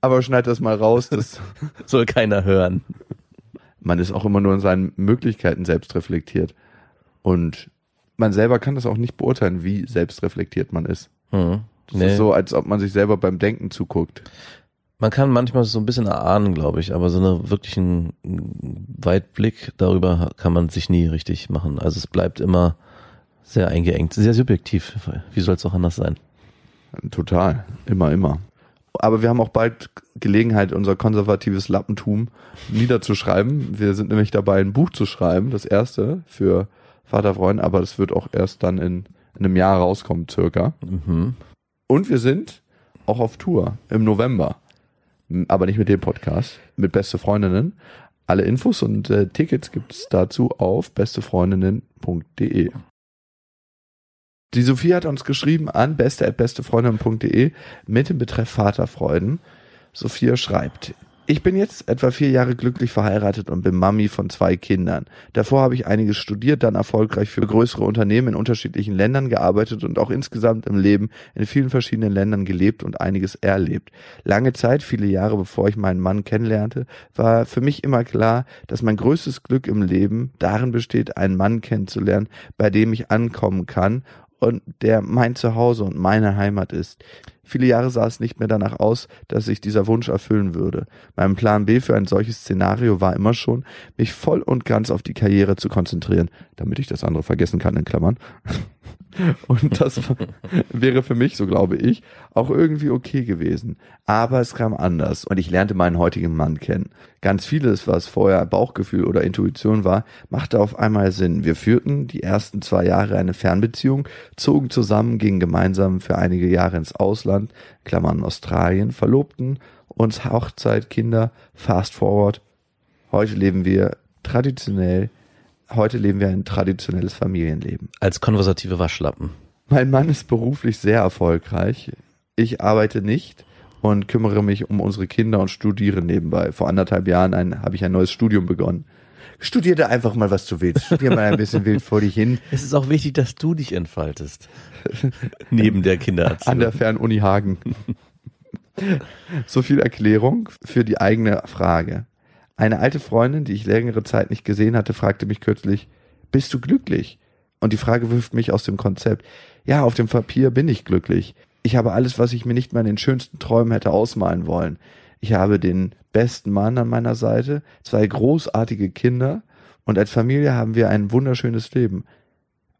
Aber schneid das mal raus. Das, Soll keiner hören. man ist auch immer nur in seinen Möglichkeiten selbstreflektiert. Und man selber kann das auch nicht beurteilen, wie selbstreflektiert man ist. Hm. Das Nee. ist so, als ob man sich selber beim Denken zuguckt. Man kann manchmal so ein bisschen erahnen, glaube ich, aber so einen wirklichen Weitblick darüber kann man sich nie richtig machen. Also es bleibt immer sehr eingeengt, sehr subjektiv. Wie soll es auch anders sein? Total. Immer, immer. Aber wir haben auch bald Gelegenheit, unser konservatives Lappentum niederzuschreiben. Wir sind nämlich dabei, ein Buch zu schreiben, das erste für Vaterfreund, aber das wird auch erst dann in, in einem Jahr rauskommen, circa. Mhm. Und wir sind auch auf Tour im November. Aber nicht mit dem Podcast, mit Beste Freundinnen. Alle Infos und äh, Tickets gibt's dazu auf bestefreundinnen.de. Die Sophie hat uns geschrieben an beste.bestefreundinnen.de mit dem Betreff Vaterfreuden. Sophia schreibt, ich bin jetzt etwa vier Jahre glücklich verheiratet und bin Mami von zwei Kindern. Davor habe ich einiges studiert, dann erfolgreich für größere Unternehmen in unterschiedlichen Ländern gearbeitet und auch insgesamt im Leben in vielen verschiedenen Ländern gelebt und einiges erlebt. Lange Zeit, viele Jahre bevor ich meinen Mann kennenlernte, war für mich immer klar, dass mein größtes Glück im Leben darin besteht, einen Mann kennenzulernen, bei dem ich ankommen kann und der mein Zuhause und meine Heimat ist. Viele Jahre sah es nicht mehr danach aus, dass sich dieser Wunsch erfüllen würde. Mein Plan B für ein solches Szenario war immer schon, mich voll und ganz auf die Karriere zu konzentrieren, damit ich das andere vergessen kann, in Klammern. Und das wäre für mich, so glaube ich, auch irgendwie okay gewesen. Aber es kam anders und ich lernte meinen heutigen Mann kennen. Ganz vieles, was vorher Bauchgefühl oder Intuition war, machte auf einmal Sinn. Wir führten die ersten zwei Jahre eine Fernbeziehung, zogen zusammen, gingen gemeinsam für einige Jahre ins Ausland, Klammern Australien, verlobten uns Hochzeit, Kinder, fast forward. Heute leben wir traditionell, heute leben wir ein traditionelles Familienleben. Als konversative Waschlappen. Mein Mann ist beruflich sehr erfolgreich. Ich arbeite nicht und kümmere mich um unsere Kinder und studiere nebenbei. Vor anderthalb Jahren ein, habe ich ein neues Studium begonnen. Studierte einfach mal, was du willst. Studier mal ein bisschen wild vor dich hin. Es ist auch wichtig, dass du dich entfaltest. Neben der Kindererziehung. An der Fernuni Hagen. so viel Erklärung für die eigene Frage. Eine alte Freundin, die ich längere Zeit nicht gesehen hatte, fragte mich kürzlich, bist du glücklich? Und die Frage wirft mich aus dem Konzept. Ja, auf dem Papier bin ich glücklich. Ich habe alles, was ich mir nicht mal in den schönsten Träumen hätte ausmalen wollen. Ich habe den besten Mann an meiner Seite, zwei großartige Kinder und als Familie haben wir ein wunderschönes Leben.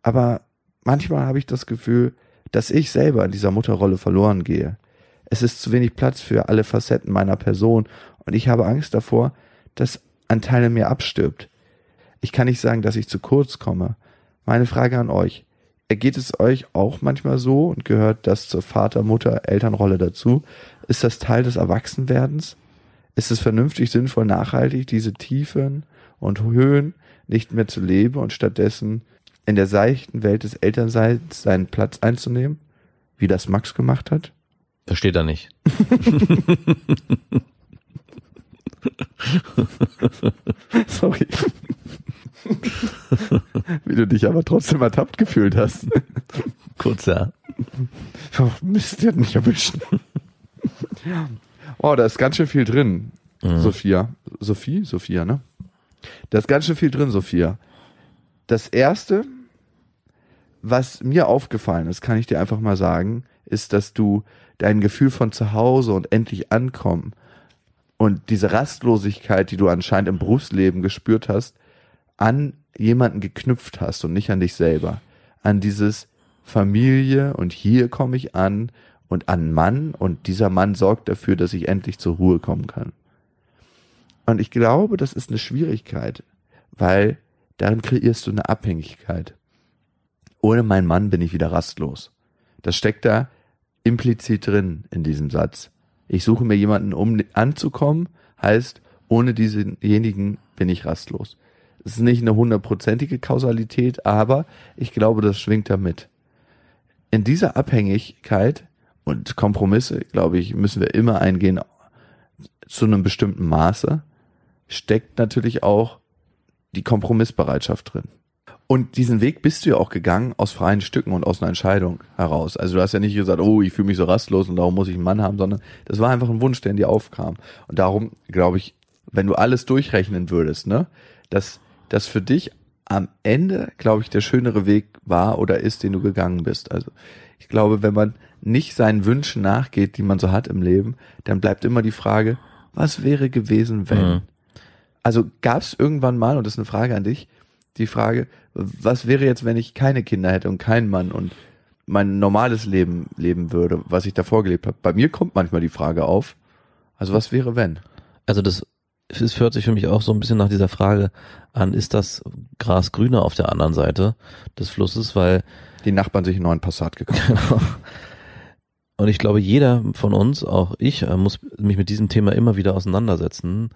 Aber manchmal habe ich das Gefühl, dass ich selber in dieser Mutterrolle verloren gehe. Es ist zu wenig Platz für alle Facetten meiner Person und ich habe Angst davor, dass ein Teil in mir abstirbt. Ich kann nicht sagen, dass ich zu kurz komme. Meine Frage an euch. Ergeht es euch auch manchmal so und gehört das zur Vater, Mutter, Elternrolle dazu? Ist das Teil des Erwachsenwerdens? Ist es vernünftig, sinnvoll, nachhaltig, diese Tiefen und Höhen nicht mehr zu leben und stattdessen in der seichten Welt des Elternseins seinen Platz einzunehmen? Wie das Max gemacht hat? Versteht er nicht. Sorry. Wie du dich aber trotzdem ertappt gefühlt hast. Kurz, ja. Oh, Mist, die hat mich erwischt. Oh, da ist ganz schön viel drin, Sophia. Sophie? Sophia, ne? Da ist ganz schön viel drin, Sophia. Das erste, was mir aufgefallen ist, kann ich dir einfach mal sagen, ist, dass du dein Gefühl von zu Hause und endlich ankommen und diese Rastlosigkeit, die du anscheinend im Berufsleben gespürt hast, an jemanden geknüpft hast und nicht an dich selber. An dieses Familie und hier komme ich an und an Mann und dieser Mann sorgt dafür, dass ich endlich zur Ruhe kommen kann. Und ich glaube, das ist eine Schwierigkeit, weil darin kreierst du eine Abhängigkeit. Ohne meinen Mann bin ich wieder rastlos. Das steckt da implizit drin in diesem Satz. Ich suche mir jemanden, um anzukommen, heißt, ohne diesenjenigen bin ich rastlos. Es ist nicht eine hundertprozentige Kausalität, aber ich glaube, das schwingt damit. In dieser Abhängigkeit und Kompromisse, glaube ich, müssen wir immer eingehen zu einem bestimmten Maße, steckt natürlich auch die Kompromissbereitschaft drin. Und diesen Weg bist du ja auch gegangen aus freien Stücken und aus einer Entscheidung heraus. Also du hast ja nicht gesagt, oh, ich fühle mich so rastlos und darum muss ich einen Mann haben, sondern das war einfach ein Wunsch, der in dir aufkam. Und darum glaube ich, wenn du alles durchrechnen würdest, ne, dass das für dich am Ende, glaube ich, der schönere Weg war oder ist, den du gegangen bist. Also ich glaube, wenn man nicht seinen Wünschen nachgeht, die man so hat im Leben, dann bleibt immer die Frage, was wäre gewesen, wenn? Mhm. Also gab es irgendwann mal, und das ist eine Frage an dich, die Frage, was wäre jetzt, wenn ich keine Kinder hätte und keinen Mann und mein normales Leben leben würde, was ich davor gelebt habe? Bei mir kommt manchmal die Frage auf, also was wäre, wenn? Also das es hört sich für mich auch so ein bisschen nach dieser Frage an, ist das Gras grüner auf der anderen Seite des Flusses, weil Die Nachbarn sich einen neuen Passat gekauft. haben. Und ich glaube, jeder von uns, auch ich, äh, muss mich mit diesem Thema immer wieder auseinandersetzen,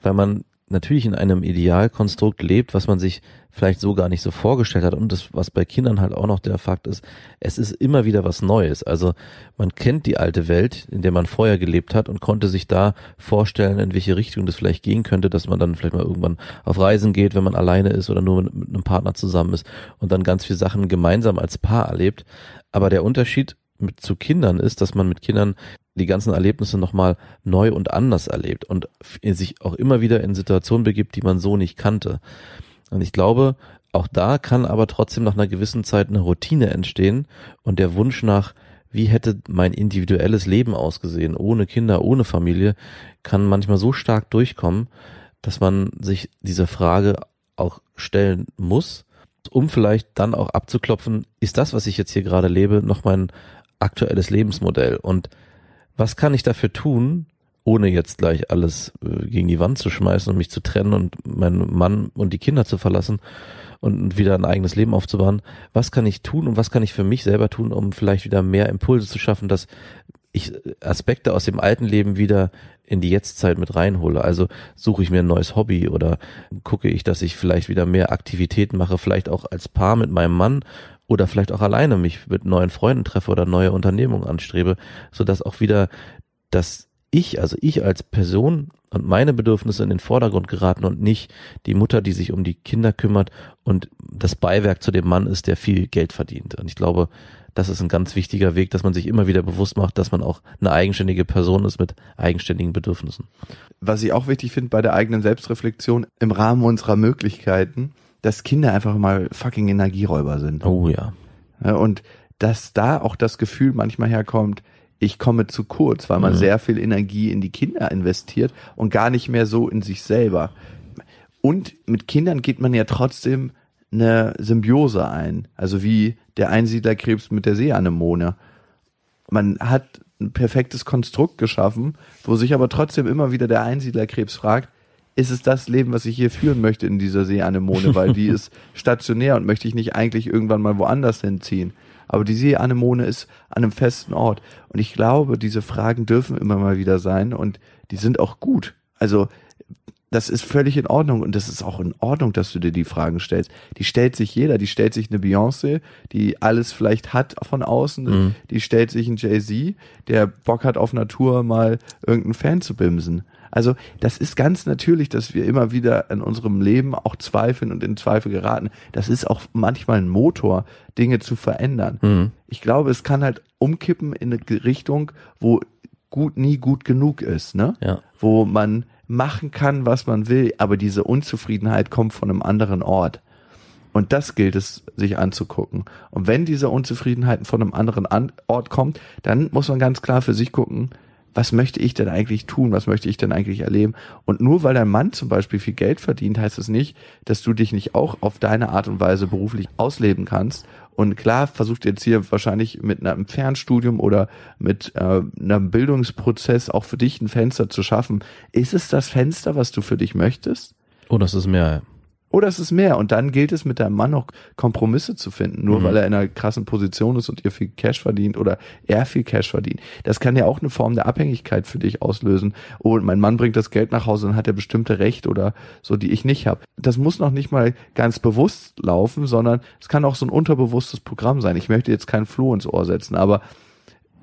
weil man natürlich in einem Idealkonstrukt lebt, was man sich vielleicht so gar nicht so vorgestellt hat. Und das, was bei Kindern halt auch noch der Fakt ist, es ist immer wieder was Neues. Also man kennt die alte Welt, in der man vorher gelebt hat und konnte sich da vorstellen, in welche Richtung das vielleicht gehen könnte, dass man dann vielleicht mal irgendwann auf Reisen geht, wenn man alleine ist oder nur mit, mit einem Partner zusammen ist und dann ganz viele Sachen gemeinsam als Paar erlebt. Aber der Unterschied mit zu Kindern ist, dass man mit Kindern die ganzen Erlebnisse nochmal neu und anders erlebt und sich auch immer wieder in Situationen begibt, die man so nicht kannte. Und ich glaube, auch da kann aber trotzdem nach einer gewissen Zeit eine Routine entstehen und der Wunsch nach, wie hätte mein individuelles Leben ausgesehen, ohne Kinder, ohne Familie, kann manchmal so stark durchkommen, dass man sich diese Frage auch stellen muss, um vielleicht dann auch abzuklopfen, ist das, was ich jetzt hier gerade lebe, noch mein aktuelles Lebensmodell? Und was kann ich dafür tun, ohne jetzt gleich alles äh, gegen die Wand zu schmeißen und mich zu trennen und meinen Mann und die Kinder zu verlassen und wieder ein eigenes Leben aufzubauen? Was kann ich tun und was kann ich für mich selber tun, um vielleicht wieder mehr Impulse zu schaffen, dass ich Aspekte aus dem alten Leben wieder in die Jetztzeit mit reinhole. Also suche ich mir ein neues Hobby oder gucke ich, dass ich vielleicht wieder mehr Aktivitäten mache, vielleicht auch als Paar mit meinem Mann oder vielleicht auch alleine mich mit neuen Freunden treffe oder neue Unternehmungen anstrebe, sodass auch wieder das ich, also ich als Person und meine Bedürfnisse in den Vordergrund geraten und nicht die Mutter, die sich um die Kinder kümmert und das Beiwerk zu dem Mann ist, der viel Geld verdient. Und ich glaube, das ist ein ganz wichtiger Weg, dass man sich immer wieder bewusst macht, dass man auch eine eigenständige Person ist mit eigenständigen Bedürfnissen. Was ich auch wichtig finde bei der eigenen Selbstreflexion im Rahmen unserer Möglichkeiten, dass Kinder einfach mal fucking Energieräuber sind. Oh ja. Und dass da auch das Gefühl manchmal herkommt, ich komme zu kurz, weil man Mhm. sehr viel Energie in die Kinder investiert und gar nicht mehr so in sich selber. Und mit Kindern geht man ja trotzdem eine Symbiose ein. Also wie der Einsiedlerkrebs mit der Seeanemone. Man hat ein perfektes Konstrukt geschaffen, wo sich aber trotzdem immer wieder der Einsiedlerkrebs fragt, ist es das Leben, was ich hier führen möchte in dieser Seeanemone, weil die ist stationär und möchte ich nicht eigentlich irgendwann mal woanders hinziehen. Aber die Seeanemone ist an einem festen Ort. Und ich glaube, diese Fragen dürfen immer mal wieder sein und die sind auch gut. Also das ist völlig in Ordnung und das ist auch in Ordnung, dass du dir die Fragen stellst. Die stellt sich jeder, die stellt sich eine Beyoncé, die alles vielleicht hat von außen, Mhm. die stellt sich ein Jay-Z, der Bock hat auf Natur mal irgendeinen Fan zu bimsen. Also das ist ganz natürlich, dass wir immer wieder in unserem Leben auch zweifeln und in Zweifel geraten. Das ist auch manchmal ein Motor, Dinge zu verändern. Mhm. Ich glaube, es kann halt umkippen in eine Richtung, wo gut nie gut genug ist, ne? Ja. Wo man machen kann, was man will, aber diese Unzufriedenheit kommt von einem anderen Ort. Und das gilt es sich anzugucken. Und wenn diese Unzufriedenheit von einem anderen An Ort kommt, dann muss man ganz klar für sich gucken, was möchte ich denn eigentlich tun? Was möchte ich denn eigentlich erleben? Und nur weil dein Mann zum Beispiel viel Geld verdient, heißt es nicht, dass du dich nicht auch auf deine Art und Weise beruflich ausleben kannst. Und klar versucht jetzt hier wahrscheinlich mit einem Fernstudium oder mit äh, einem Bildungsprozess auch für dich ein Fenster zu schaffen. Ist es das Fenster, was du für dich möchtest? Oh, das ist mehr. Oder ist es mehr? Und dann gilt es mit deinem Mann noch Kompromisse zu finden, nur Mhm. weil er in einer krassen Position ist und ihr viel Cash verdient oder er viel Cash verdient. Das kann ja auch eine Form der Abhängigkeit für dich auslösen. Oh, und mein Mann bringt das Geld nach Hause und hat er bestimmte Rechte oder so, die ich nicht habe. Das muss noch nicht mal ganz bewusst laufen, sondern es kann auch so ein unterbewusstes Programm sein. Ich möchte jetzt keinen Floh ins Ohr setzen, aber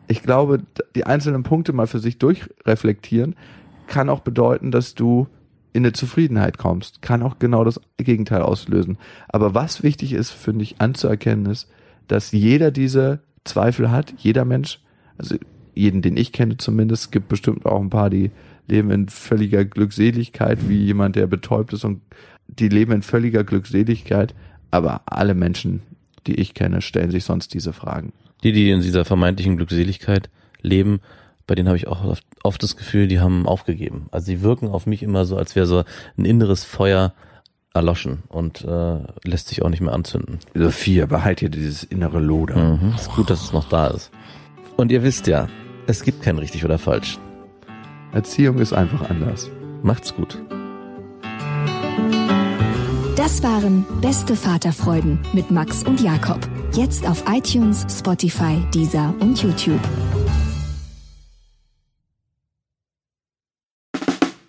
ich glaube, die einzelnen Punkte mal für sich durchreflektieren, kann auch bedeuten, dass du in eine Zufriedenheit kommst. Kann auch genau das Gegenteil auslösen. Aber was wichtig ist, finde ich, anzuerkennen ist, dass jeder diese Zweifel hat, jeder Mensch, also jeden, den ich kenne zumindest, es gibt bestimmt auch ein paar, die leben in völliger Glückseligkeit, wie jemand, der betäubt ist und die leben in völliger Glückseligkeit, aber alle Menschen, die ich kenne, stellen sich sonst diese Fragen. Die, die in dieser vermeintlichen Glückseligkeit leben, bei denen habe ich auch oft, oft das Gefühl, die haben aufgegeben. Also sie wirken auf mich immer so, als wäre so ein inneres Feuer erloschen und äh, lässt sich auch nicht mehr anzünden. Sophia, behalt dir dieses innere Loder. Mhm. Ist gut, dass es noch da ist. Und ihr wisst ja, es gibt kein richtig oder falsch. Erziehung ist einfach anders. Macht's gut. Das waren Beste Vaterfreuden mit Max und Jakob. Jetzt auf iTunes, Spotify, Deezer und YouTube.